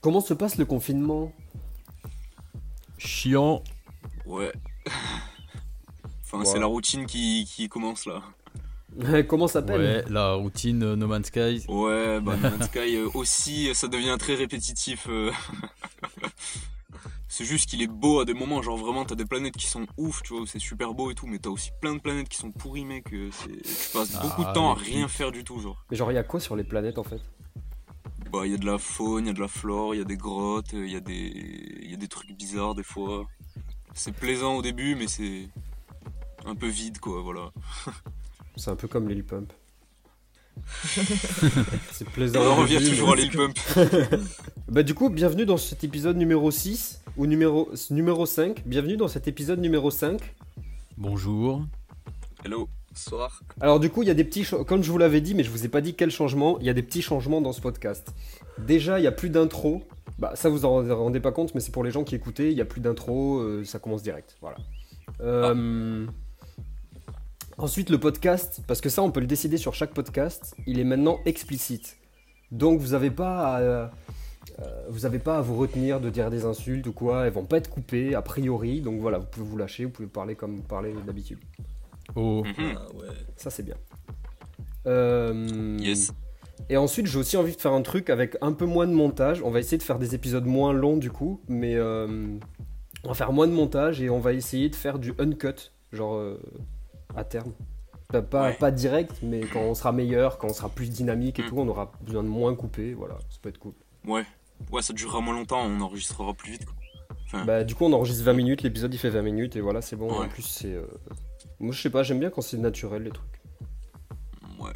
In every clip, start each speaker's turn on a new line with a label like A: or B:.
A: Comment se passe le confinement?
B: Chiant.
C: Ouais. enfin, c'est la routine qui, qui commence là.
A: Comment s'appelle?
B: Ouais, la routine euh, No Man's Sky.
C: Ouais, bah No Man's Sky euh, aussi, ça devient très répétitif. euh. c'est juste qu'il est beau à des moments, genre vraiment t'as des planètes qui sont ouf, tu vois, où c'est super beau et tout, mais t'as aussi plein de planètes qui sont pourries, mec. euh, c'est- Tu passes
B: Ah,
C: beaucoup de temps à rien faire du tout, genre.
A: Mais genre, il y a quoi sur les planètes en fait?
C: Bah, il y a de la faune, il y a de la flore, il y a des grottes, il y a des, il y a des trucs bizarres des fois. C'est plaisant au début, mais c'est un peu vide, quoi, voilà.
A: C'est un peu comme Lil Pump. c'est plaisant.
C: On revient toujours à Lil Pump.
A: Bah du coup, bienvenue dans cet épisode numéro 6 ou numéro, numéro 5. Bienvenue dans cet épisode numéro 5.
B: Bonjour.
C: Hello.
D: Soir.
A: Alors du coup, il y a des petits... Comme je vous l'avais dit, mais je vous ai pas dit quel changement, il y a des petits changements dans ce podcast. Déjà, il y a plus d'intro. Bah ça, vous en rendez pas compte, mais c'est pour les gens qui écoutaient. Il y a plus d'intro, euh, ça commence direct. Voilà. Euh, Ensuite, le podcast, parce que ça, on peut le décider sur chaque podcast, il est maintenant explicite. Donc, vous n'avez pas, à, euh, vous avez pas à vous retenir de dire des insultes ou quoi. Elles vont pas être coupées a priori. Donc voilà, vous pouvez vous lâcher, vous pouvez parler comme vous parlez d'habitude.
B: Oh.
C: Mhm.
D: Ah ouais.
A: Ça, c'est bien. Euh,
C: Yes.
A: Et ensuite, j'ai aussi envie de faire un truc avec un peu moins de montage. On va essayer de faire des épisodes moins longs du coup, mais euh, on va faire moins de montage et on va essayer de faire du uncut, genre euh, à terme. Pas, pas,
C: Ouais.
A: pas direct, mais quand on sera meilleur, quand on sera plus dynamique et
C: Mm.
A: tout, on aura besoin de moins couper. Voilà, ça peut être cool.
C: Ouais. Ouais, ça durera moins longtemps, on enregistrera plus vite, quoi. Enfin,
A: Bah, du coup, on enregistre 20 minutes, l'épisode il fait 20 minutes et voilà, c'est bon. En plus, c'est. euh, Moi, je sais pas, j'aime bien quand c'est naturel les trucs.
C: ouais.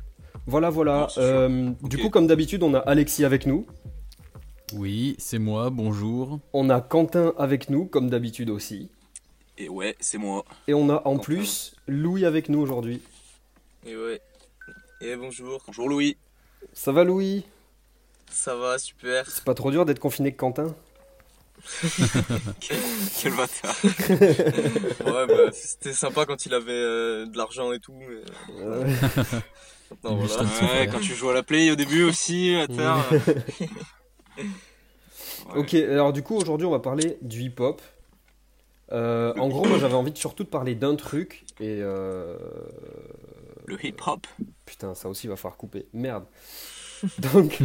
A: Voilà, voilà.
C: Non.
A: Euh, Du coup, comme d'habitude, on a Alexis avec nous.
B: Oui, c'est moi, bonjour.
A: On a Quentin avec nous, comme d'habitude aussi.
C: Et ouais, c'est moi.
A: Et on a en
C: Quentin.
A: plus Louis avec nous aujourd'hui.
D: Et ouais. Et bonjour.
C: Bonjour Louis.
A: Ça va Louis?
D: Ça va, super.
A: C'est pas trop dur d'être confiné que Quentin?
C: Quel bâtard.
D: Ouais, bah, c'était sympa quand il avait euh, de l'argent et tout. Mais...
A: Euh,
D: Non,
B: Il
D: voilà.
C: Ouais, quand tu joues à la play au début aussi, à terre. Ouais.
A: Ok, alors du coup aujourd'hui on va parler du hip-hop. Euh, en gros moi j'avais envie de surtout de parler d'un truc et... Euh...
C: Le hip-hop.
A: Putain ça aussi va falloir couper. Merde. Donc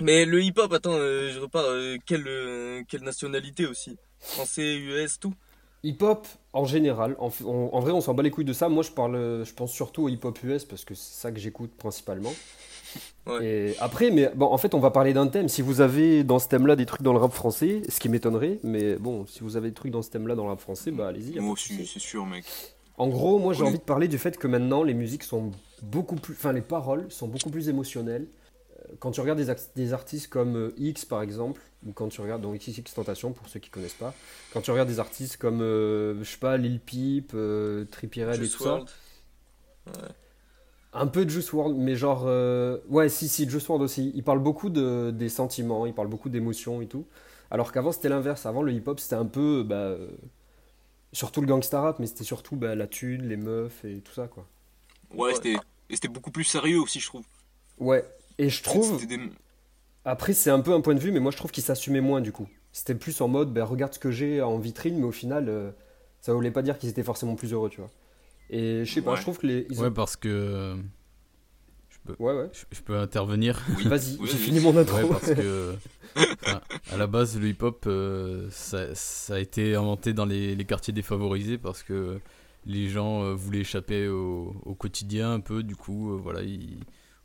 D: Mais le hip-hop, attends, euh, je repars. euh, quelle, euh, quelle nationalité aussi? Français, US, tout?
A: hip-hop en général, en, on- en vrai on s'en bat les couilles de ça. Moi je parle, je pense surtout au hip-hop US parce que c'est ça que j'écoute principalement.
D: Ouais.
A: Et après, mais bon, en fait, on va parler d'un thème. Si vous avez dans ce thème-là des trucs dans le rap français, ce qui m'étonnerait, mais bon, si vous avez des trucs dans ce thème-là dans le rap français, bah allez-y.
C: Moi aussi, c'est sûr, mec.
A: En gros, moi j'ai envie de parler du fait que maintenant les musiques sont beaucoup plus, enfin les paroles sont beaucoup plus émotionnelles. Quand tu regardes des, artistes comme euh, X par exemple, ou quand tu regardes donc XXX Tentation pour ceux qui connaissent pas, quand tu regardes des artistes comme euh, je sais pas Lil Peep, euh, Trippie Redd et
D: Juice
A: tout ça,
D: WRLD.
A: un peu de Juice WRLD, mais genre euh, ouais si si Juice WRLD aussi, il parle beaucoup de, des sentiments, il parle beaucoup d'émotions et tout. Alors qu'avant c'était l'inverse, avant le hip-hop c'était un peu bah, euh, surtout le gangsta rap, mais c'était surtout bah, la thune, les meufs et tout ça quoi.
C: Ouais,
D: Ouais.
C: c'était et c'était beaucoup plus sérieux aussi, je trouve.
A: Ouais, et je trouve,
C: des-
A: après c'est un peu un point de vue, mais moi je trouve qu'il s'assumait moins du coup. C'était plus en mode, ben, regarde ce que j'ai en vitrine, mais au final, euh, ça voulait pas dire qu'ils étaient forcément plus heureux, tu vois. Et je sais pas,
C: Ouais.
A: je trouve que les... ils ont-
B: Ouais, parce que. Je peux,
A: ouais, ouais.
B: je, je peux intervenir.
C: Oui.
A: Vas-y,
C: Oui,
A: j'ai
C: oui.
A: fini mon intro.
B: Ouais, parce que. enfin, à la base, le hip-hop, euh, ça, ça a été inventé dans les, les quartiers défavorisés parce que les gens euh, voulaient échapper au, au quotidien un peu. Du coup, euh, voilà, ils-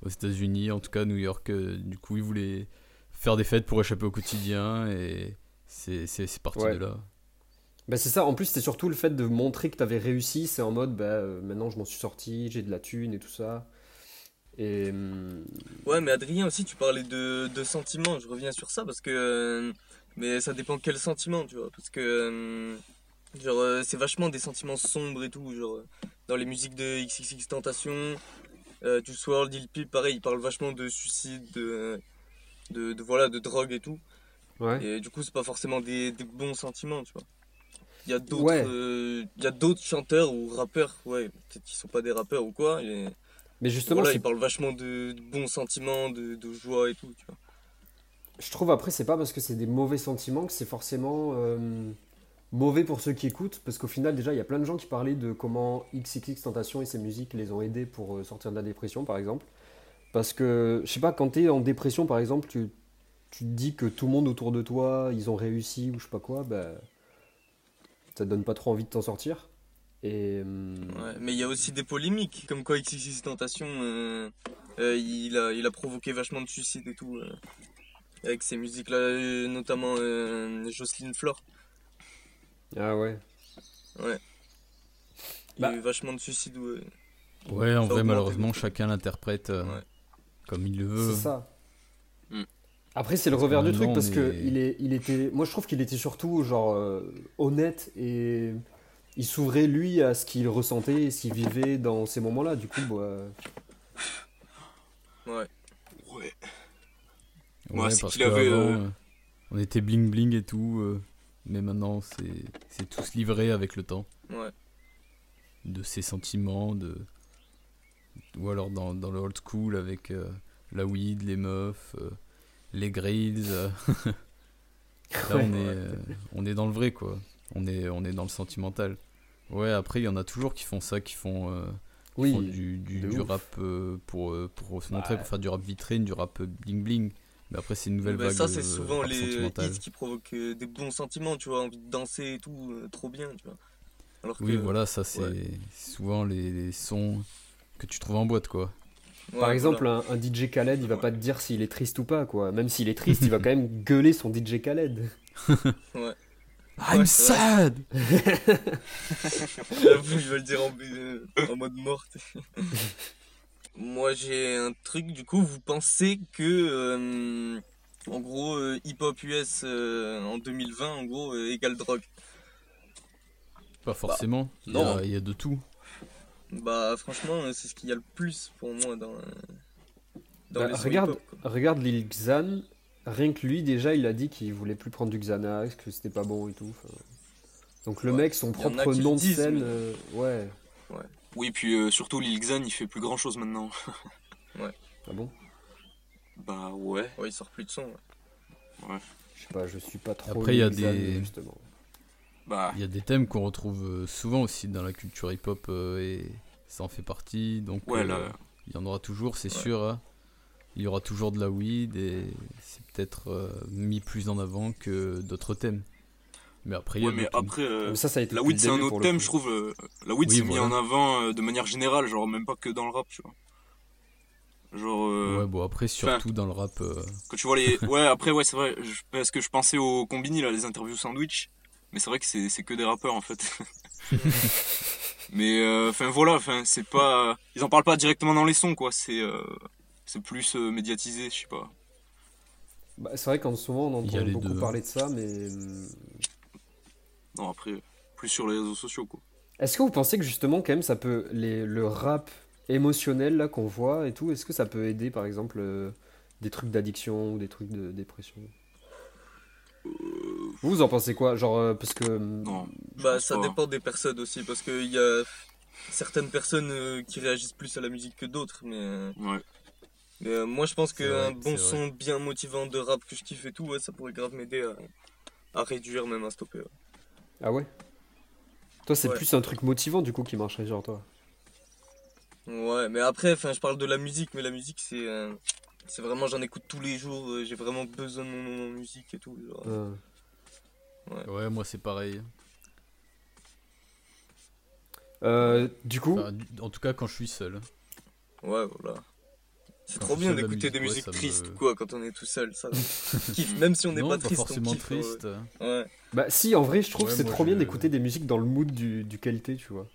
B: aux États-Unis, en tout cas à New York, euh, du coup, ils voulaient faire des fêtes pour échapper au quotidien et c'est parti
A: Ouais.
B: de là.
A: Bah, c'est ça, en plus c'était surtout le fait de montrer que t'avais réussi, c'est en mode, bah, euh, maintenant je m'en suis sorti, j'ai de la thune et tout ça. Et... hum,
D: Ouais, mais Adrien aussi, tu parlais de, de sentiments. Je reviens sur ça parce que. euh, mais ça dépend quel sentiment, tu vois. Parce que. euh, genre, euh, c'est vachement des sentiments sombres et tout. Genre, dans les musiques de XXX Tentation, euh, Juice WRLD, Lil Peep, pareil, ils parlent vachement de suicide, de. de, de, voilà, de drogue et tout.
A: Ouais.
D: Et du coup, c'est pas forcément des, des bons sentiments, tu vois. Il y a d'autres
A: Ouais.
D: euh, il y a d'autres chanteurs ou rappeurs, ouais, peut-être qu'ils sont pas des rappeurs ou quoi. Et,
A: Mais justement,
D: voilà, ils parlent vachement de, de bons sentiments, de, de joie et tout, tu vois.
A: je trouve après, c'est pas parce que c'est des mauvais sentiments que c'est forcément euh, mauvais pour ceux qui écoutent. Parce qu'au final, déjà, il y a plein de gens qui parlaient de comment XXX Tentation et ses musiques les ont aidés pour euh, sortir de la dépression, par exemple. Parce que, je sais pas, quand t'es en dépression, par exemple, tu, tu te dis que tout le monde autour de toi, ils ont réussi ou je sais pas quoi, bah, ça te donne pas trop envie de t'en sortir. Et. hum,
D: Ouais, mais il y a aussi des polémiques, comme quoi XXX Tentation, euh, euh, il, a, il a provoqué vachement de suicides et tout, euh, avec ses musiques-là, euh, notamment Jocelyne Flore.
A: Ah ouais.
D: Il y
A: Bah.
D: a eu vachement de suicides. ouais.
B: Ouais, en
D: Ça
B: vrai, malheureusement, chacun l'interprète euh,
D: Ouais.
B: comme il le veut.
A: C'est ça.
C: Hmm.
A: Après, c'est le revers du truc parce que il est, il était, moi je trouve qu'il était surtout genre euh, honnête et il s'ouvrait lui à ce qu'il ressentait et ce qu'il vivait dans ces moments-là. Du coup, bah,
D: Ouais.
C: Ouais.
B: Ouais,
C: Ouais, c'est
B: parce
C: qu'il avait,
B: qu'avant,
C: euh,
B: euh, on était bling bling et tout, euh, mais maintenant c'est se livrer avec le temps,
D: Ouais.
B: de ses sentiments, de ou alors dans, dans le old school avec euh, la weed, les meufs, euh, les grills. euh. Là on est on est dans le vrai quoi. On est on est dans le sentimental. Ouais, après il y en a toujours qui font ça, qui font, qui
A: oui,
B: font du, du, rap pour, pour se montrer, pour faire du rap vitrine, du rap bling bling. Mais après, c'est une nouvelle
D: Bah,
B: vague.
D: ça, c'est
B: euh,
D: souvent les hits qui provoquent euh, des bons sentiments, tu vois, envie de danser et tout, euh, trop bien, tu vois. Alors
B: Oui,
D: que,
B: voilà, ça, c'est
D: ouais.
B: souvent les, les sons que tu trouves en boîte, quoi.
D: ouais,
A: Par exemple,
D: voilà.
A: un, un DJ Khaled, il va pas te dire s'il est triste ou pas, quoi. Même s'il est triste, il va quand même gueuler son DJ Khaled.
D: Ouais.
B: I'm sad
D: J'avoue, je vais le dire en, euh, en mode morte. Moi, j'ai un truc, du coup, vous pensez que, euh, en gros, euh, hip-hop US euh, en 2020, en gros, euh, égale drogue?
B: Pas forcément, il y,
C: non.
B: a- il y a de tout.
D: Bah, franchement, c'est ce qu'il y a le plus pour moi dans, euh, dans
A: Bah,
D: les
A: regarde, regarde Lil Xan. Rien que lui, déjà, il a dit qu'il voulait plus prendre du Xanax, que c'était pas bon et tout. enfin. Donc le
D: Ouais.
A: mec, son propre nom de scène,
D: mais-
A: euh, ouais.
C: Oui, puis euh, surtout Lil Xan, il fait plus grand chose maintenant.
A: Ah bon?
C: Bah ouais.
D: Ouais, il sort plus de son. ouais.
A: Je sais pas, je suis pas trop.
B: Après, il y a
A: Xan,
B: des-
A: justement.
C: Bah
B: Il y a des thèmes qu'on retrouve euh, souvent aussi dans la culture hip-hop euh, et ça en fait partie. Donc,
C: ouais,
B: euh,
C: là.
B: il y en aura toujours, c'est
D: Ouais.
B: sûr. hein. Il y aura toujours de la weed et c'est peut-être euh, mis plus en avant que d'autres thèmes. Mais après, il y a
C: Ouais, mais après, euh,
A: Mais ça, ça a été
C: la weed c'est un autre thème, je trouve. euh, la weed
B: Oui,
C: c'est mis en avant euh, de manière générale, genre même pas que dans le rap, tu vois. Genre. euh,
B: Ouais, bon, après, surtout dans le rap. euh,
C: Quand tu vois les. Ouais, après, ouais, c'est vrai. je- Parce que je pensais au combini, là, les interviews sandwich. Mais c'est vrai que c'est c'est que des rappeurs, en fait. mais, euh, enfin, voilà, enfin, c'est pas. Ils en parlent pas directement dans les sons, quoi. C'est. euh, C'est plus euh, médiatisé, je sais pas.
A: Bah, c'est vrai qu'en ce moment, on entend beaucoup
B: deux.
A: parler de ça, mais.
C: Non, après, plus sur les réseaux sociaux, quoi.
A: Est-ce que vous pensez que justement, quand même, ça peut. Les, le rap émotionnel là qu'on voit et tout, est-ce que ça peut aider par exemple euh, des trucs d'addiction ou des trucs de dépression? Vous, vous en pensez quoi? Genre, euh, parce que.
C: Non.
D: Bah, ça
C: pas.
D: dépend des personnes aussi, parce qu'il y a certaines personnes euh, qui réagissent plus à la musique que d'autres, mais, euh,
C: Ouais.
D: mais, euh, moi je pense qu'un bon son bien motivant de rap que je kiffe et tout, ouais, ça pourrait grave m'aider à, à réduire, même à stopper. ouais.
A: Ah ouais? Toi, c'est
D: Ouais.
A: plus un truc motivant du coup qui marcherait sur toi.
D: Ouais, mais après, enfin, je parle de la musique, mais la musique c'est. euh, c'est vraiment, j'en écoute tous les jours, euh, j'ai vraiment besoin de mon musique et tout. genre.
A: Ah.
B: Ouais, moi, c'est pareil.
A: Euh, du coup,
B: Enfin, en tout cas, quand je suis seul.
D: Ouais, voilà. C'est trop bien d'écouter des
B: musique,
D: musiques
B: ouais, me-
D: tristes ou quoi quand on est tout seul, ça. on kiffe, même si on n'est
B: non,
D: pas
B: pas
D: triste, on
B: forcément
D: kiffe, ouais.
B: triste.
D: Ouais.
A: bah si, en vrai, je trouve
B: Ouais,
A: que c'est trop bien
B: je-
A: d'écouter des musiques dans le mood du, du qualité, tu vois.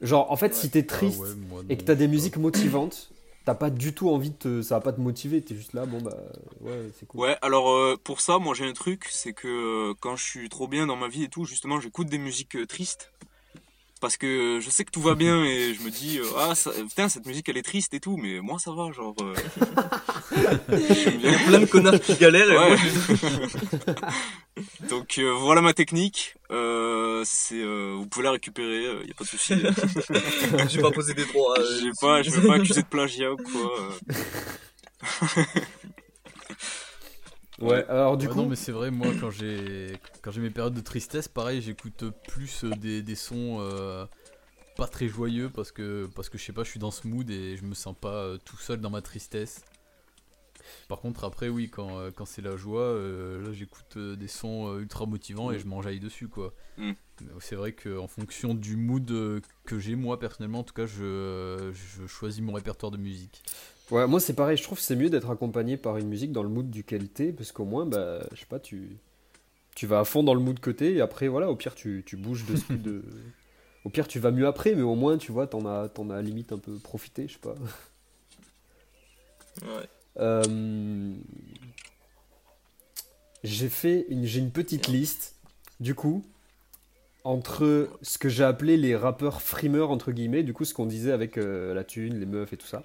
A: Genre, en fait, si t'es triste
B: Ah ouais, moi,
A: et que
B: non,
A: t'as des
B: pas.
A: musiques motivantes, t'as pas du tout envie de te... Ça va pas te motiver, t'es juste là, bon bah, ouais, c'est cool.
C: Ouais, alors euh, pour ça, moi j'ai un truc, c'est que euh, quand je suis trop bien dans ma vie et tout, justement, j'écoute des musiques euh, tristes. Parce que je sais que tout va bien et je me dis, euh, ah, ça- putain, cette musique elle est triste et tout, mais moi ça va, genre. euh,
D: Il y a plein de connards qui galèrent et
C: Ouais.
D: moi,
C: Donc euh, voilà ma technique. Euh, c'est, euh, vous pouvez la récupérer, il y a pas de souci.
D: j'ai pas posé des droits. euh,
C: J'ai pas, je veux pas accuser de plagiat ou quoi.
A: Ouais, alors du
B: Ouais,
A: coup,
B: non mais c'est vrai moi quand j'ai quand j'ai mes périodes de tristesse pareil j'écoute plus euh, des, des sons euh, pas très joyeux parce que parce que je sais pas je suis dans ce mood et je me sens pas euh, tout seul dans ma tristesse par contre après oui quand, euh, quand c'est la joie euh, là j'écoute euh, des sons euh, ultra motivants et je m'enjaille dessus quoi
C: Mm.
B: C'est vrai qu'en fonction du mood que j'ai moi personnellement en tout cas je, je choisis mon répertoire de musique
A: ouais, moi c'est pareil, je trouve que c'est mieux d'être accompagné par une musique dans le mood duquel t'es, parce qu'au moins, bah, je sais pas, tu, tu vas à fond dans le mood que t'es, et après, voilà, au pire, tu, tu bouges de, de... Au pire, tu vas mieux après, mais au moins, tu vois, t'en as, t'en as limite un peu profité, je sais pas.
D: Ouais.
A: Euh, J'ai fait une, j'ai une petite liste, du coup, entre ce que j'ai appelé les rappeurs frimeurs, entre guillemets, du coup, ce qu'on disait avec euh, la thune, les meufs et tout ça.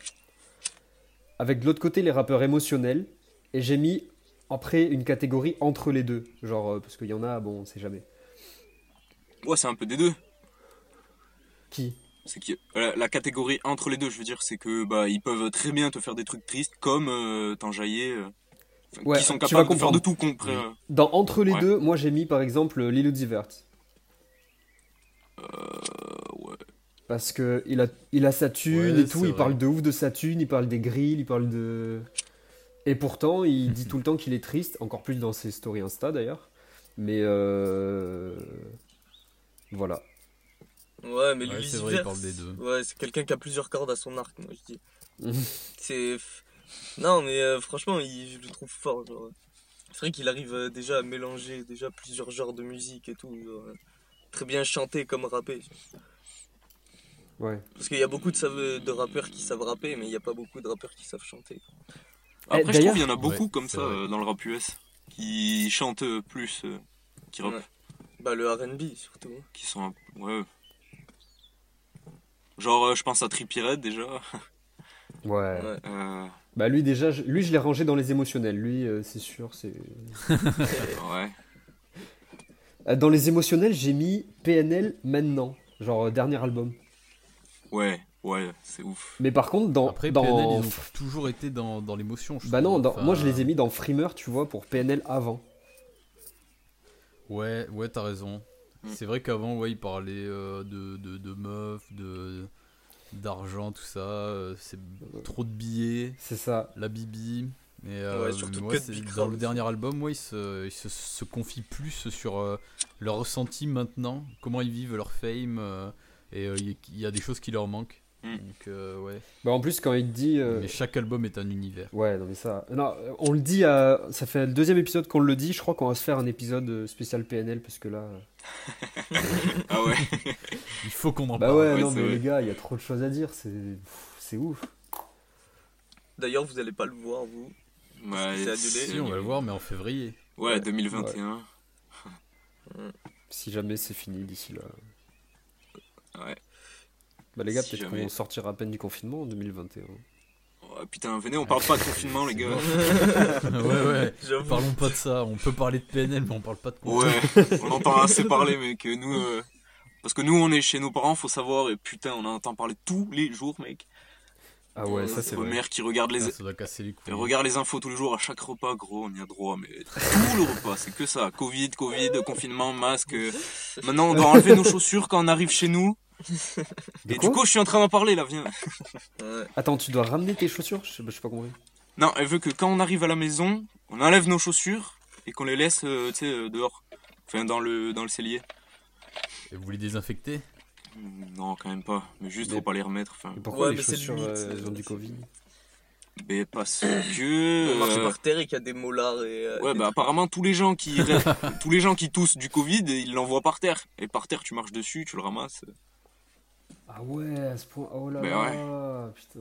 A: Avec de l'autre côté, les rappeurs émotionnels, et j'ai mis après une catégorie entre les deux, genre, euh, parce qu'il y en a, bon, on sait jamais.
C: Ouais, c'est un peu des deux.
A: Qui?
C: C'est que la, la catégorie entre les deux, je veux dire, c'est que bah ils peuvent très bien te faire des trucs tristes comme euh, t'enjailler. euh,
A: Ouais,
C: qui sont capables de faire de
A: comprendre.
C: tout contre. euh,
A: Dans Entre les
C: Ouais.
A: deux, moi j'ai mis par exemple Lil Uzi Vert.
C: euh, ouais.
A: Parce que il a, il a sa thune
B: Ouais,
A: et tout, il
B: vrai.
A: parle de ouf de sa thune, il parle des grilles, il parle de... Et pourtant, il dit tout le temps qu'il est triste, encore plus dans ses stories Insta d'ailleurs. Mais euh... Voilà.
D: Ouais, mais
B: Ouais,
D: lui,
B: c'est vrai il parle des deux
D: Ouais, c'est quelqu'un qui a plusieurs cordes à son arc, moi je dis. C'est. Non, mais euh, franchement, il, je le trouve fort. genre. C'est vrai qu'il arrive euh, déjà à mélanger déjà plusieurs genres de musique et tout. genre, euh, très bien chanter comme rapper.
A: Ouais.
D: Parce qu'il y a beaucoup de, rappeurs qui savent rapper, mais il n'y a pas beaucoup de rappeurs qui savent chanter.
C: Après, je
A: Eh,
C: trouve qu'il y en a beaucoup
B: Ouais,
C: comme ça euh, dans le rap US qui chantent euh, plus, euh, qui rap,
D: Ouais. Bah, le RB surtout.
C: qui sont. un- Ouais. Genre, euh, je pense à Trippie Redd déjà.
A: Ouais.
D: Ouais.
C: Euh,
A: Bah lui déjà, je- lui je l'ai rangé dans les émotionnels. Lui, euh, c'est sûr, c'est...
C: ouais.
A: Euh, Dans les émotionnels, j'ai mis PNL maintenant. Genre euh, dernier album.
C: Ouais, ouais, c'est ouf.
A: Mais par contre, dans...
B: après
A: dans...
B: PNL ils ont toujours été dans, dans l'émotion je
A: Bah non,
B: trouve.
A: dans-
B: Enfin,
A: moi je les ai mis dans Freemer, tu vois, pour PNL avant.
B: Ouais, ouais, t'as raison.
C: Mm.
B: C'est vrai qu'avant, ouais, il parlait euh, de, de, de meufs, de d'argent, tout ça. euh, c'est trop de billets,
A: C'est ça.
B: la bibi. Et, euh,
D: Ouais, de
B: dans le dernier album, ouais, ils se, ils se, se confient plus sur euh, leur ressenti maintenant, comment ils vivent leur fame. euh, et euh, il y a des choses qui leur manquent.
C: Mm.
B: Donc, euh, ouais.
A: Bah en plus quand il dit... euh,
B: Mais chaque album est un univers.
A: Ouais, non mais ça... Non, euh, on le dit, à... ça fait le deuxième épisode qu'on le dit, je crois qu'on va se faire un épisode euh, spécial PNL parce que là...
C: Ah ouais.
B: Il faut qu'on en
A: Bah
B: parle.
A: ouais,
C: ouais,
A: non mais
C: vrai.
A: les gars, il y a trop de choses à dire, c'est ouf.
D: D'ailleurs, vous allez pas le voir, vous.
C: Ouais,
D: c'est annulé.
B: Si, on va le voir, mais en février.
C: Ouais, 2021.
A: Si jamais c'est fini d'ici là.
C: Ouais.
A: Bah les gars,
C: Si
A: peut-être
C: jamais.
A: qu'on sortira à peine du confinement en 2021.
C: Oh, putain, venez, on parle pas de confinement, les gars.
B: ouais, ouais.
D: J'avoue.
B: Parlons pas de ça. On peut parler de PNL, mais on parle pas de quoi.
C: Ouais, on entend assez parler, mec. Nous, euh, parce que nous, on est chez nos parents, faut savoir, et putain, on en entend parler tous les jours, mec.
A: Ah ouais, ça c'est vrai.
C: mère qui regarde les,
B: Ah, ça doit casser les couilles.
C: elle regarde les infos tous les jours à chaque repas, gros, on y a droit, mais tout le repas, c'est que ça. Covid, Covid, confinement, masque. euh. Maintenant, on doit enlever nos chaussures quand on arrive chez nous. Et du coup, je suis en train d'en parler, là, viens.
A: Attends, tu dois ramener tes chaussures Je sais je sais pas compris.
C: Non, elle veut que quand on arrive à la maison, on enlève nos chaussures et qu'on les laisse, euh, tu sais, euh, dehors. Enfin, dans le, dans le cellier.
B: Et vous les désinfectez?
C: Non, quand même pas. Mais juste,
A: Mais-
C: faut pas les remettre. Enfin,
A: Et pourquoi
D: Ouais,
A: les
D: mais c'est
A: chaussures
D: limite,
A: euh, elles ont
D: c'est-
A: du Covid?
C: Mais parce que.
D: On marche
C: euh,
D: par terre et qu'il y a des molars et. euh,
C: Ouais,
D: des
C: bah
D: trucs.
C: apparemment tous les gens qui tous les gens qui toussent du Covid, ils l'envoient par terre. Et par terre, tu marches dessus, tu le ramasses.
A: Ah ouais, à ce point. Oh là
C: Mais
A: là, putain.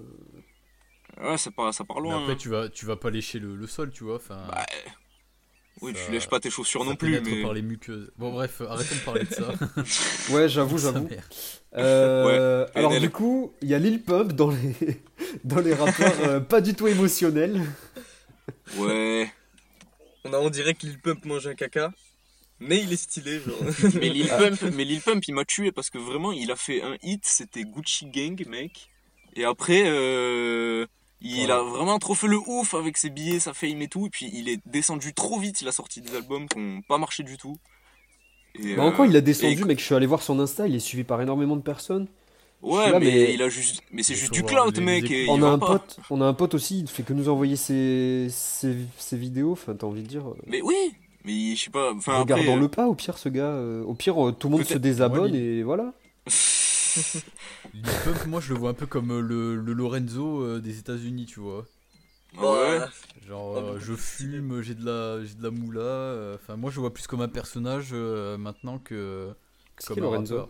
C: Ouais, c'est pas ça part
B: Mais
C: loin.
B: après,
C: hein.
B: tu vas, tu vas pas lécher le, le sol, tu vois. Enfin,
C: Bah, oui,
B: ça-
C: tu lèches pas tes chaussures
B: ça
C: non plus, mais
B: par les muqueuses. Bon, bref, arrêtons de parler de ça.
A: Ouais, j'avoue, j'avoue. Euh,
C: Ouais,
A: alors du coup, il y a Lil Pump dans les dans les rappeurs euh, pas du tout émotionnels.
C: ouais.
D: On a on dirait que Lil Pump mange un caca. Mais il est stylé, genre.
C: Mais Lil Pump, mais Lil Pump, il m'a tué parce que vraiment, il a fait un hit, c'était Gucci Gang, mec. Et après, euh, Il a vraiment trop fait le ouf avec ses billets, sa fame et tout. Et puis il est descendu trop vite. Il a sorti des albums qui n'ont pas marché du tout.
A: Et, bah encore, il a descendu, mec? Je suis allé voir son Insta. Il est suivi par énormément de personnes.
C: Ouais, mais, il a juste, mais c'est juste du clout, mec.
A: on a un pote, on a un pote aussi. Il fait que nous envoyer ses, ses, ses vidéos. Enfin, t'as envie de dire.
C: Mais oui, mais je sais pas. Enfin,
A: Regardons-le euh, pas, au pire, ce gars. Euh, au pire, euh, tout le monde se désabonne et voilà.
B: moi, je le vois un peu comme le, le Lorenzo des États-Unis, tu vois.
C: Ah ouais.
B: Genre, je fume, j'ai de la, j'ai de la moula. Enfin, moi, je vois plus comme un personnage maintenant que,
A: comme un Lorenzo.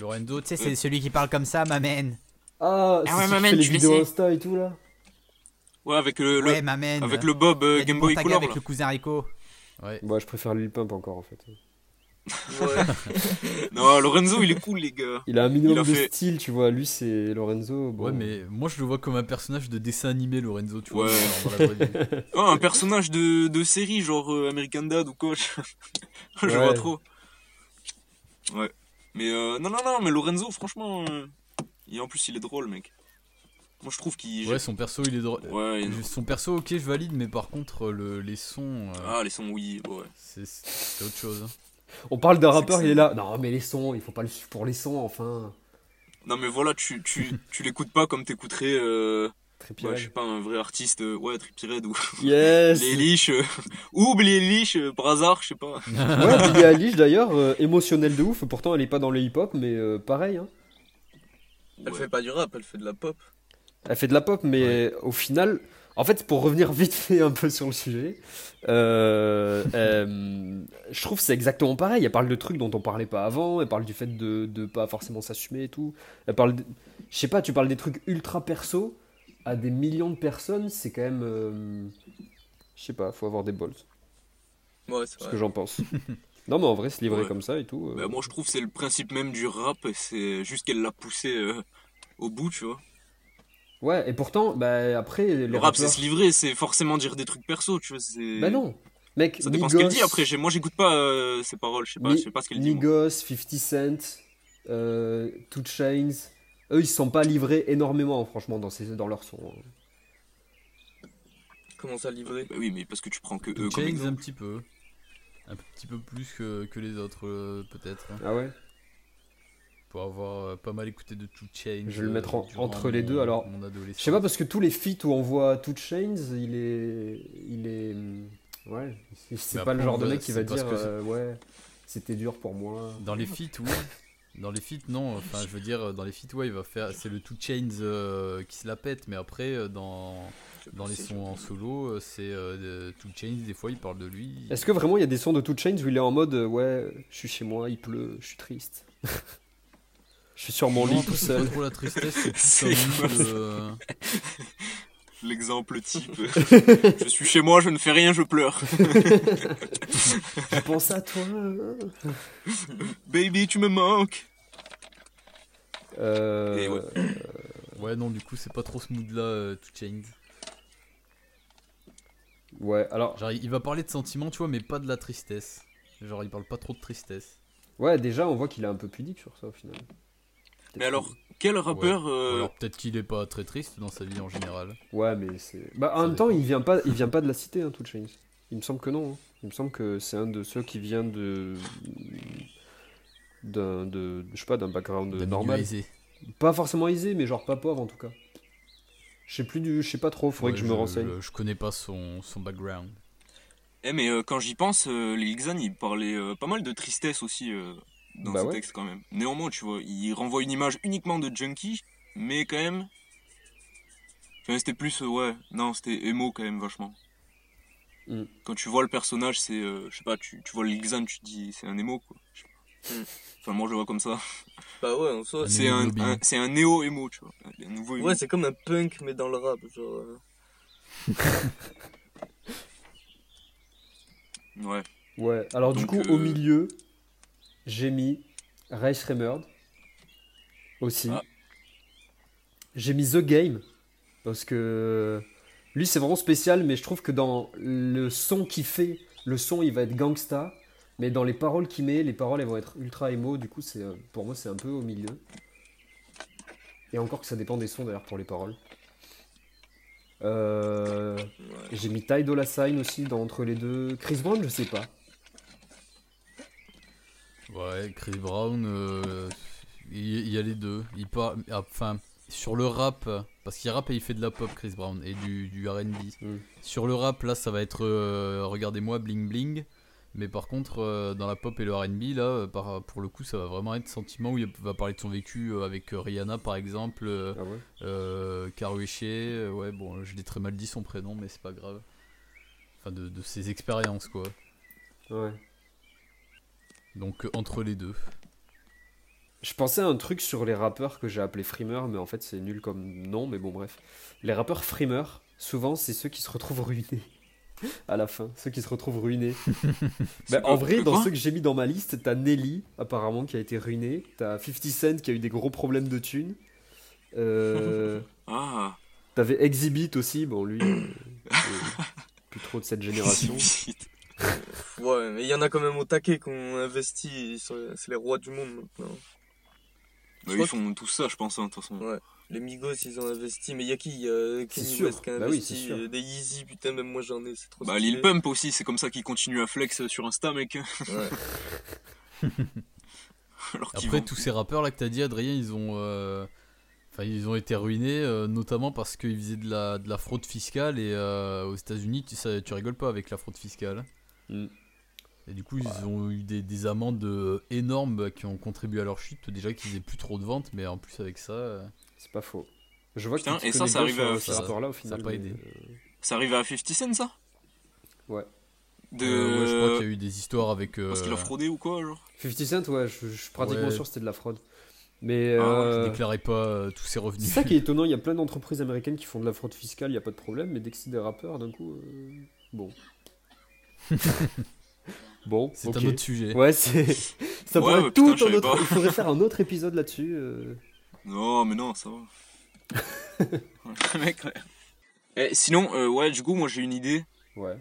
B: Lorenzo,
E: tu sais, c'est celui qui parle comme ça, m'amène.
A: Ah, c'est ah ouais, fait les vidéos Insta et tout là.
C: Ouais, avec le, le avec le Bob euh, Game Boy Color.
E: Avec le cousin Rico.
A: Ouais. Bah, je préfère Lil Pump encore en fait.
C: Ouais. non, Lorenzo, il est cool, les gars.
A: Il a un minimum de style, tu vois. Lui, c'est Lorenzo.
B: Ouais, mais moi, je le vois comme un personnage de dessin animé, Lorenzo, tu vois.
C: Ouais. oh, un personnage de, de série, genre euh, American Dad ou quoi. je vois trop. Ouais. Mais euh, non, non, non, mais Lorenzo, franchement. Euh, et en plus, il est drôle, mec. Moi je trouve qu'il.
B: Ouais, son perso il est drôle. Ouais, Son perso, ok, je valide, mais par contre, le, les sons. Euh,
C: ah, les sons, oui, ouais.
B: C'est autre chose. Hein.
A: On parle d'un rappeur, il est là. Non, mais les sons, il faut pas le suivre pour les sons, enfin.
C: Non, mais voilà, tu, tu, tu l'écoutes pas comme t'écouterais. Euh... Ouais, je sais pas, un vrai artiste, euh, ouais, Tripired ou.
A: Yes!
C: les Eilish, euh, ou Billie Eilish, par hasard, je sais pas.
A: ouais, Billie Eilish d'ailleurs, émotionnelle de ouf, pourtant elle est pas dans le hip-hop, mais pareil, hein.
D: Elle fait pas du rap, elle fait de la pop.
A: Elle fait de la pop, mais au final, en fait, pour revenir vite fait un peu sur le sujet, euh, euh, je trouve que c'est exactement pareil. Elle parle de trucs dont on parlait pas avant. Elle parle du fait de, de pas forcément s'assumer et tout. Elle parle, je sais pas, tu parles des trucs ultra perso à des millions de personnes. C'est quand même, euh, je sais pas, faut avoir des balls.
D: Ouais, c'est
A: ce que j'en pense. non, mais en vrai, se livrer comme ça et tout.
C: Bah, moi, je trouve que c'est le principe même du rap. C'est juste qu'elle l'a poussé au bout, tu vois.
A: Ouais, et pourtant, bah, après.
C: Le rap, c'est se livrer, c'est forcément dire des trucs perso, tu vois.
A: Bah non. Mec,
C: ça dépend ce qu'elle dit après. Moi, j'écoute pas euh, ses paroles, je sais pas, je sais pas ce qu'elle dit.
A: Migos, 50 Cent, euh, Two Chains, eux, ils se sont pas livrés énormément, franchement, dans, ces, dans leur son. Hein.
D: Comment ça livrer
C: Bah oui, mais parce que tu prends que
B: eux comme exemple. un petit peu. Un petit peu plus que, que les autres, euh, peut-être.
A: Ah ouais?
B: Pour avoir euh, pas mal écouté de Two Chains.
A: Je vais le mettre entre les deux. Alors, je sais pas parce que tous les feats où on voit Two Chains, il est, il est, ouais, c'est pas le genre de mec qui va dire, euh, ouais, c'était dur pour moi.
B: Dans les feats, oui. Dans les feats, non. Enfin, je veux dire, dans les feats, ouais, il va faire. C'est le Two Chains euh, qui se la pète, mais après, dans dans les sons en solo, c'est Two Chains. Des fois, il parle de lui.
A: Est-ce que vraiment il y a des sons de Two Chains où il est en mode, ouais, je suis chez moi, il pleut, je suis triste? Je suis sur mon lit tout seul.
B: Pas trop la tristesse, c'est euh,
C: L'exemple type. je suis chez moi, je ne fais rien, je pleure.
A: je pense à toi.
C: Baby, tu me manques.
A: Euh...
B: ouais. non, du coup, c'est pas trop ce mood là, euh, To Change.
A: Ouais, alors.
B: Genre, il va parler de sentiments, tu vois, mais pas de la tristesse. Genre, il parle pas trop de tristesse.
A: Ouais, déjà, on voit qu'il est un peu pudique sur ça au final.
C: Mais alors, quel rappeur. Euh,
B: alors peut-être qu'il est pas très triste dans sa vie en général.
A: Ouais, mais c'est. Bah, en même temps, il vient pas, il vient pas de la cité, hein. Il me semble que non. Hein. Il me semble que c'est un de ceux qui vient de. d'un. De... Je sais pas, d'un background normal. Aisé. Pas forcément aisé, mais genre pas pauvre en tout cas. Je sais plus du. Je sais pas trop, faudrait que je, me renseigne.
B: Je, connais pas son, son background.
C: Eh, mais euh, quand j'y pense, euh, les Xan, ils parlaient pas mal de tristesse aussi dans bah ce texte quand même. Néanmoins, tu vois, il renvoie une image uniquement de junkie, mais quand même. Enfin, c'était plus, euh, ouais, non, c'était émo quand même vachement. Mm. Quand tu vois le personnage, c'est, euh, je sais pas, tu, tu vois l'Ixan, tu te dis, c'est un émo quoi. Mm. Enfin, moi je vois comme ça.
D: Bah ouais, en soi,
C: c'est un, c'est un néo-émo, tu vois. Un nouveau
D: Ouais, c'est comme un punk, mais dans le rap, genre. Euh.
C: ouais.
A: Ouais, alors du coup, au milieu, j'ai mis Race Remerd aussi. Ah. J'ai mis The Game parce que lui c'est vraiment spécial, mais je trouve que dans le son qu'il fait, le son il va être gangsta, mais dans les paroles qu'il met, les paroles elles vont être ultra émo. Du coup, c'est pour moi c'est un peu au milieu. Et encore que ça dépend des sons d'ailleurs pour les paroles. Euh. J'ai mis Ty Dolla Sign aussi dans entre les deux. Chris Brown, je sais pas.
B: Ouais, Chris Brown, euh, il y, a les deux. Il part, ah, enfin, sur le rap, parce qu'il rappe et il fait de la pop, Chris Brown, et du, du RB.
A: Mm.
B: Sur le rap, là, ça va être, euh, regardez-moi, bling bling. Mais par contre, euh, dans la pop et le RB, là, par, pour le coup, ça va vraiment être sentiment où il va parler de son vécu avec Rihanna, par exemple,
A: Ah ouais?
B: ouais, bon, je l'ai très mal dit son prénom, mais c'est pas grave. Enfin, de, de ses expériences, quoi.
A: Ouais.
B: Donc, euh, entre les deux.
A: Je pensais à un truc sur les rappeurs que j'ai appelé frimeurs, mais en fait c'est nul comme nom, mais bon bref. Les rappeurs frimeurs, souvent c'est ceux qui se retrouvent ruinés. À la fin, ceux qui se retrouvent ruinés. Bah, en vrai, dans ceux que j'ai mis dans ma liste, t'as Nelly, apparemment, qui a été ruiné. T'as 50 Cent, qui a eu des gros problèmes de thunes. Euh,
C: Ah,
A: T'avais Exhibit aussi, bon lui, euh, euh, plus trop de cette génération.
C: Exhibit.
D: Ouais, mais il y en a quand même au taquet qui ont investi. ils sont- C'est les rois du monde maintenant.
C: Bah, ils font tout ça, je pense, hein, de toute façon.
D: Ouais. Les Migos, ils ont investi. Mais il y a qui Il y a Kenny. West qui a
A: Bah
D: investi. euh, des Yeezy, putain, même moi j'en ai, c'est trop
C: Bah. Lil Pump aussi, c'est comme ça qu'ils continuent à flex sur Insta, mec.
D: Ouais.
C: Alors
B: Après, tous ces rappeurs là que t'as dit, Adrien, ils ont, euh, enfin, ils ont été ruinés, euh, notamment parce qu'ils faisaient de la, de la fraude fiscale et euh, aux États-Unis, tu, ça- tu rigoles pas avec la fraude fiscale.
A: Mm.
B: Et du coup, ils ont eu des, des amendes euh, énormes bah, qui ont contribué à leur chute. Déjà qu'ils faisaient plus trop de ventes, mais en plus avec ça, euh,
A: C'est pas faux. Je vois que
C: Putain, et ça,
A: connais
C: ça arrive à-
B: ça-
A: rappeurs-là au
B: ça a
A: final.
B: pas
A: mais,
B: aidé.
A: euh,
C: Ça arrive à 50 Cent, ça?
A: Ouais.
C: De...
B: euh, ouais, je crois qu'il y a eu des histoires avec. euh,
C: Parce qu'il a fraudé ou quoi, genre?
A: 50 Cent, ouais, je, je suis pratiquement
B: Ouais.
A: sûr que c'était de la fraude. Mais
C: Ah ouais,
A: euh,
B: déclarait pas euh, tous ses revenus.
A: c'est ça qui est étonnant, il y a plein d'entreprises américaines qui font de la fraude fiscale, il n'y a pas de problème, mais dès que c'est des rappeurs, d'un coup, euh, bon. bon,
B: C'est un autre sujet.
A: Ouais, c'est. Ça
C: Ouais,
A: pourrait
C: ouais,
A: tout
C: putain,
A: un autre. Il faudrait faire un autre épisode là-dessus. euh.
C: Non, mais non, ça va. Mec, ouais. Eh, sinon, euh, ouais, du coup, moi j'ai une idée.
A: Ouais.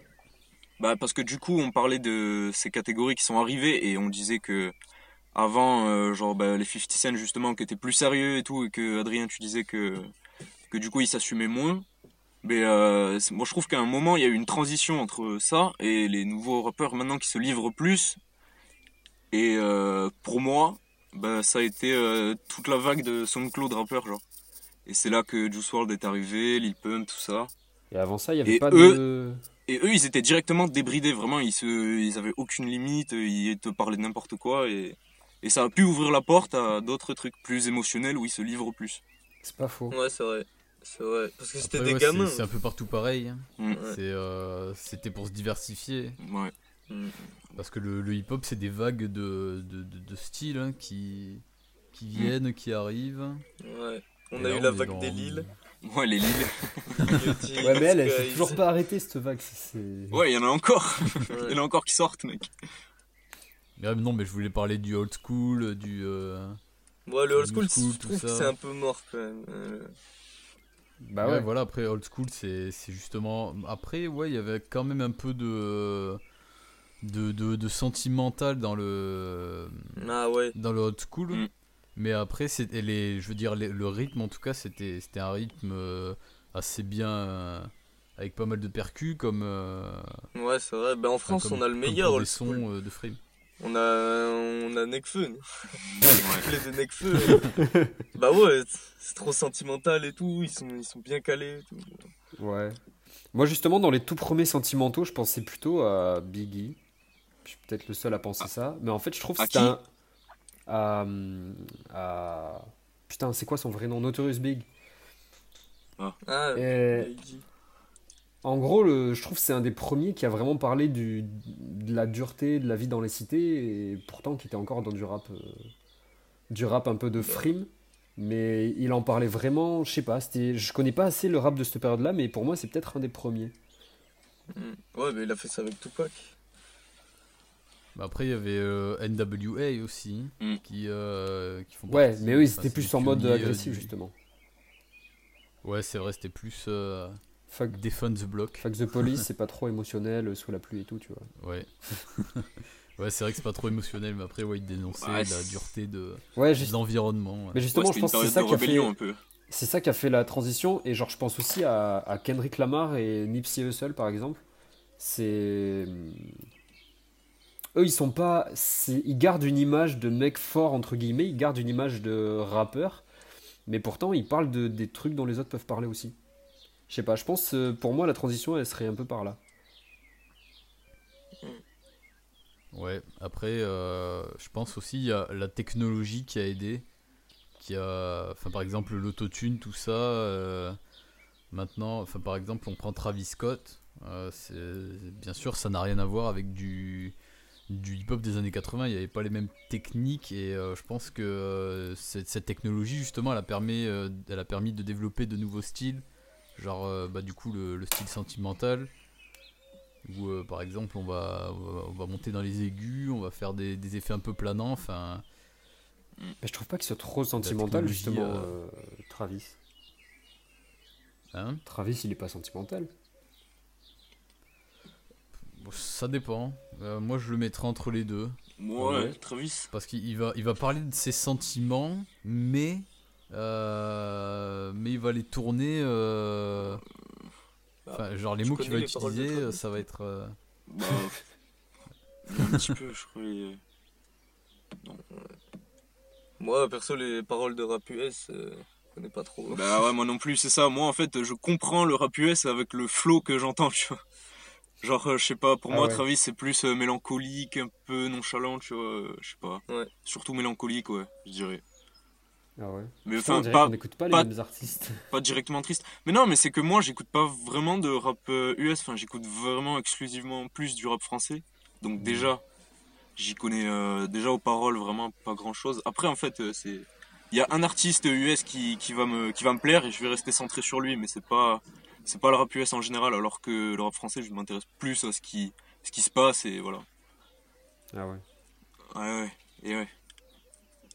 C: Bah, parce que du coup, on parlait de ces catégories qui sont arrivées et on disait que avant, euh, genre, bah, les 50 Cent justement, qui étaient plus sérieux et tout, et que Adrien, tu disais que, que du coup, ils s'assumaient moins. Mais euh, moi, je trouve qu'à un moment, il y a eu une transition entre ça et les nouveaux rappeurs maintenant qui se livrent plus. Et euh, pour moi, bah, ça a été euh, toute la vague de SoundCloud rappeurs, genre. Et c'est là que Juice WRLD est arrivé, Lil Pump, tout ça.
A: Et avant ça, il n'y avait
C: Et
A: pas
C: eux-
A: de.
C: Et eux, ils étaient directement débridés, vraiment, ils, se, ils avaient aucune limite, ils te parlaient de n'importe quoi, et, et ça a pu ouvrir la porte à d'autres trucs plus émotionnels où ils se livrent plus.
A: C'est pas faux.
D: Ouais, c'est vrai. C'est vrai. Parce que c'était des
B: ouais,
D: gamins.
B: c'est- un peu partout pareil. hein.
C: Mm.
B: Euh, C'était pour se diversifier.
C: Ouais.
D: Mm.
B: Parce que le, le hip-hop, c'est des vagues de, de, de, de styles hein, qui, qui viennent, qui arrivent.
D: Ouais. On
B: Et
D: a
B: là,
D: eu la vague
B: dans-
D: des Lilles.
C: Ouais, les Lilles.
A: Ouais, mais elle, elle s'est toujours pas arrêtée cette vague.
C: Ouais, il y en a encore.
D: Ouais.
C: Il y en a encore qui sortent, mec.
B: Mais non, mais je voulais parler du old school, du. euh,
D: Ouais, le old school,
B: school,
D: je trouve que c'est un peu mort quand même. Euh,
A: Bah
B: ouais,
A: ouais.
B: voilà, après old school, c'est c'est justement. Après, ouais, il y avait quand même un peu de. de, de, de sentimental dans le.
D: Ah ouais.
B: dans le old school.
C: Mm.
B: Mais après, c'était les, je veux dire, les- le rythme, en tout cas, c'était c'était un rythme euh, assez bien. euh, avec pas mal de percus, comme. euh,
D: Ouais, c'est vrai. Ben, en France,
B: comme-
D: on a le meilleur old
B: des sons
D: school.
B: euh, de frame.
D: On a, on a Necfeu. nous.
C: Ouais.
D: De Necfeu. bah ouais, c'est trop sentimental et tout. Ils sont, ils sont bien calés. et tout.
A: Ouais. Moi, justement, dans les tout premiers sentimentaux, je pensais plutôt à Biggie. Je suis peut-être le seul à penser ça. Mais en fait, je trouve que
C: qui
A: un. À, à- Putain, c'est quoi son vrai nom? Notorious Big.
D: Ah,
A: Et-
D: Biggie.
A: En gros, le- je trouve que c'est un des premiers qui a vraiment parlé du, de la dureté de la vie dans les cités, et pourtant qui était encore dans du rap, euh, du rap un peu de frime. Mais il en parlait vraiment, je sais pas, je connais pas assez le rap de cette période-là, mais pour moi c'est peut-être un des premiers.
D: Mm. Ouais, mais il a fait ça avec Tupac.
B: Bah après, il y avait euh, NWA aussi,
C: Mm.
B: qui, euh, qui font
A: Ouais, mais eux ils étaient
B: c'est
A: plus en mode
B: euh,
A: agressif
B: du-
A: justement.
B: Ouais, c'est vrai, c'était plus euh,
A: Fuck,
B: the Block.
A: fuck the police, c'est pas trop émotionnel, euh, sous la pluie et tout, tu vois.
B: Ouais. Ouais, c'est vrai que c'est pas trop émotionnel, mais après, ouais, il dénonçait
C: Ouais,
B: la dureté de,
A: Ouais,
B: de
A: juste-
B: l'environnement.
A: mais justement,
C: Ouais,
A: je pense que c'est ça qui a fait.
C: rébellion un peu.
A: C'est ça qui a fait la transition, et genre je pense aussi à, à Kendrick Lamar et Nipsey Hussle par exemple. C'est. Eux ils sont pas. Ils gardent une image de mec fort entre guillemets, ils gardent une image de rappeur, mais pourtant ils parlent de, des trucs dont les autres peuvent parler aussi. Je sais pas, je pense euh, pour moi la transition elle serait un peu par là.
B: Ouais, après, euh, je pense aussi il y a la technologie qui a aidé. Qui a, enfin, par exemple, l'autotune, tout ça. euh, maintenant, enfin, par exemple, on prend Travis Scott. bien sûr, ça n'a rien à voir avec du, du hip-hop des années 80. Il n'y avait pas les mêmes techniques. Et je pense que cette, technologie, justement, elle a, elle a permis de développer de nouveaux styles. Genre, euh, bah, du coup, le, le style sentimental où euh, par exemple on va, on va, on va monter dans les aigus, on va faire des, des effets un peu planants, enfin
A: Mais je trouve pas qu'il soit trop sentimental justement,
B: euh,
A: euh, Travis.
B: hein?
A: Travis il est pas sentimental.
B: Bon, ça dépend. Euh, moi je le mettrais entre les deux
C: Ouais,
A: Ouais.
C: Travis.
B: parce qu'il va, il va parler de ses sentiments, mais euh, mais il va les tourner. euh, Enfin, genre les mots qu'il va utiliser, ça va être. euh,
C: Bah, un petit peu, je crois.
D: Moi, perso, les paroles de rap US, euh, je connais pas trop.
C: Bah ouais, moi non plus, c'est ça. Moi, en fait, je comprends le rap US avec le flow que j'entends, tu vois. Genre, euh, je sais pas, pour
A: Ah
C: moi,
A: ouais.
C: Travis, c'est plus euh, mélancolique, un peu nonchalant, tu vois. euh, je sais pas.
D: Ouais.
C: Surtout mélancolique, ouais, je dirais.
A: Ah ouais.
C: Mais enfin, pas,
A: n'écoute pas les
C: pas-
A: mêmes artistes.
C: pas directement triste. Mais non, mais c'est que moi, j'écoute pas vraiment de rap euh, US. Enfin, j'écoute vraiment exclusivement plus du rap français. Donc déjà, j'y connais euh, déjà aux paroles vraiment pas grand chose. Après, en fait, euh, c'est il y a un artiste US qui, qui va me qui va me plaire et je vais rester centré sur lui. Mais c'est pas c'est pas le rap US en général. Alors que le rap français, je m'intéresse plus à ce qui ce qui se passe et voilà.
A: Ah ouais.
C: Ouais, ouais, et ouais.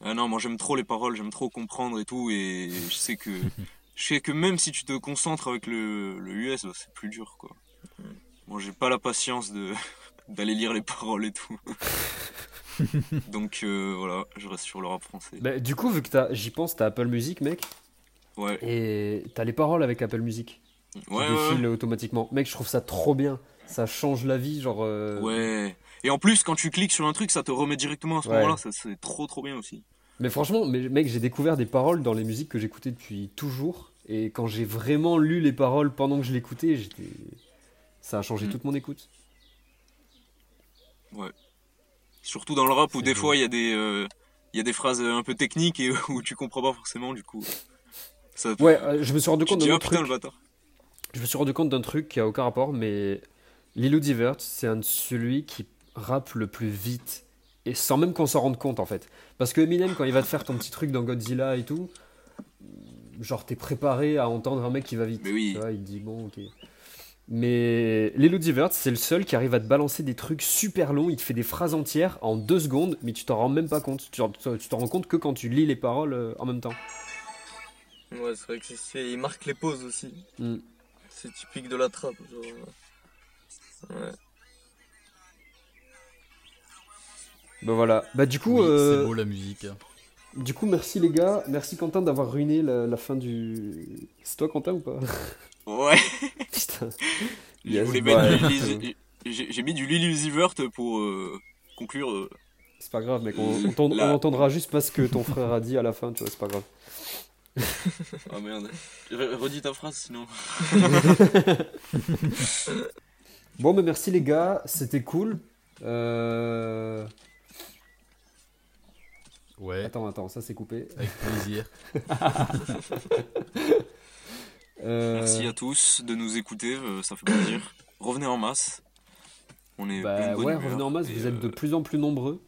C: Ah non, moi j'aime trop les paroles, j'aime trop comprendre et tout, et je sais que je sais que même si tu te concentres avec le, le US, bah, c'est plus dur quoi. Moi j'ai pas la patience de d'aller lire les paroles et tout. Donc euh, voilà, je reste sur le rap français.
A: Bah, du coup, vu que j'y pense, t'as Apple Music, mec,
C: Ouais,
A: et t'as les paroles avec Apple Music qui
C: ouais, ouais.
A: automatiquement. Mec, je trouve ça trop bien. Ça change la vie, genre. euh,
C: Ouais. Et en plus, quand tu cliques sur un truc, ça te remet directement à ce
A: Ouais.
C: moment-là, ça c'est trop trop bien aussi.
A: Mais franchement, mais, mec, j'ai découvert des paroles dans les musiques que j'écoutais depuis toujours. Et quand j'ai vraiment lu les paroles pendant que je l'écoutais. Ça a changé
C: Mm.
A: toute mon écoute.
C: Surtout dans le rap où des fois il y a des euh, il y a des phrases un peu techniques et où tu comprends pas forcément du coup. Ça,
A: Ouais, euh, je me suis rendu compte d'un
C: ah
A: autre
C: putain
A: truc.
C: le.
A: Je me suis rendu compte d'un truc qui a aucun rapport, mais Lilo Divert, c'est un de celui qui rappe le plus vite. Et sans même qu'on s'en rende compte, en fait. Parce que Eminem, quand il va te faire ton petit truc dans Godzilla et tout, genre, t'es préparé à entendre un mec qui va vite.
C: Mais oui.
A: Vois, il dit, bon, ok. Mais Lilo Divert, c'est le seul qui arrive à te balancer des trucs super longs. Il te fait des phrases entières en deux secondes, mais tu t'en rends même pas compte. Tu t'en rends compte que quand tu lis les paroles euh, en même temps.
D: Ouais, c'est vrai que c'est-. Il marque les pauses aussi.
A: Mm.
D: C'est typique de la trappe. Genre... euh, Ouais.
A: Bah voilà. Bah du coup,
B: oui,
A: euh,
B: c'est beau la musique.
A: Du coup, merci les gars. Merci Quentin d'avoir ruiné la, la fin du. C'est toi Quentin ou pas?
C: Ouais.
A: Putain. Yes, bah,
C: J'ai mis du Lily Uzi Vert pour euh, conclure. euh.
A: C'est pas grave, mec. On, on entendra juste parce que ton frère a dit à la fin, tu vois, c'est pas grave.
C: Ah merde. Re- Redis ta phrase sinon.
A: Bon, mais merci les gars. C'était cool. Euh...
B: Ouais,
A: Attends, attends, ça c'est coupé.
B: avec plaisir.
A: Euh,
C: Merci à tous de nous écouter, euh, ça fait plaisir. Revenez en masse. On est
A: Bah ouais,
C: humeur,
A: revenez en masse, vous êtes de
C: euh,
A: plus en plus nombreux.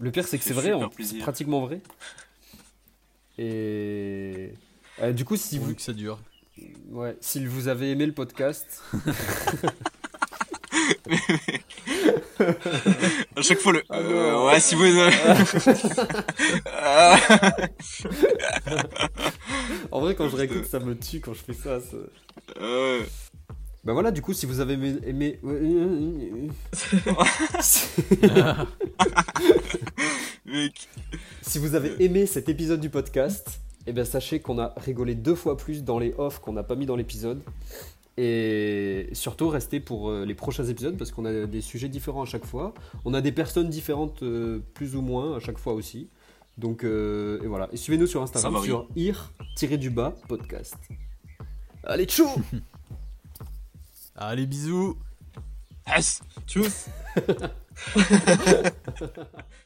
A: Le pire, c'est que c'est vrai, on- c'est pratiquement vrai. Et euh, du coup, si vous,
B: Pourvu que ça dure.
A: ouais, si vous avez aimé le podcast,
C: À chaque fois le.
A: Ah
C: euh, ouais, si vous. Ah.
A: en vrai, quand je réécoute, ça me tue quand je fais ça. ça-
C: Euh,
A: Bah voilà, du coup, si vous avez aimé.
C: Mec,
A: si vous avez aimé cet épisode du podcast, eh bien sachez qu'on a rigolé deux fois plus dans les offs qu'on n'a pas mis dans l'épisode. Et surtout, restez pour euh, les prochains épisodes parce qu'on a des sujets différents à chaque fois. On a des personnes différentes, euh, plus ou moins, à chaque fois aussi. Donc, euh, et voilà. Et suivez-nous sur Instagram, sur ir-du-bas podcast. Allez, tchou
B: Allez, bisous
C: yes
D: Tchuss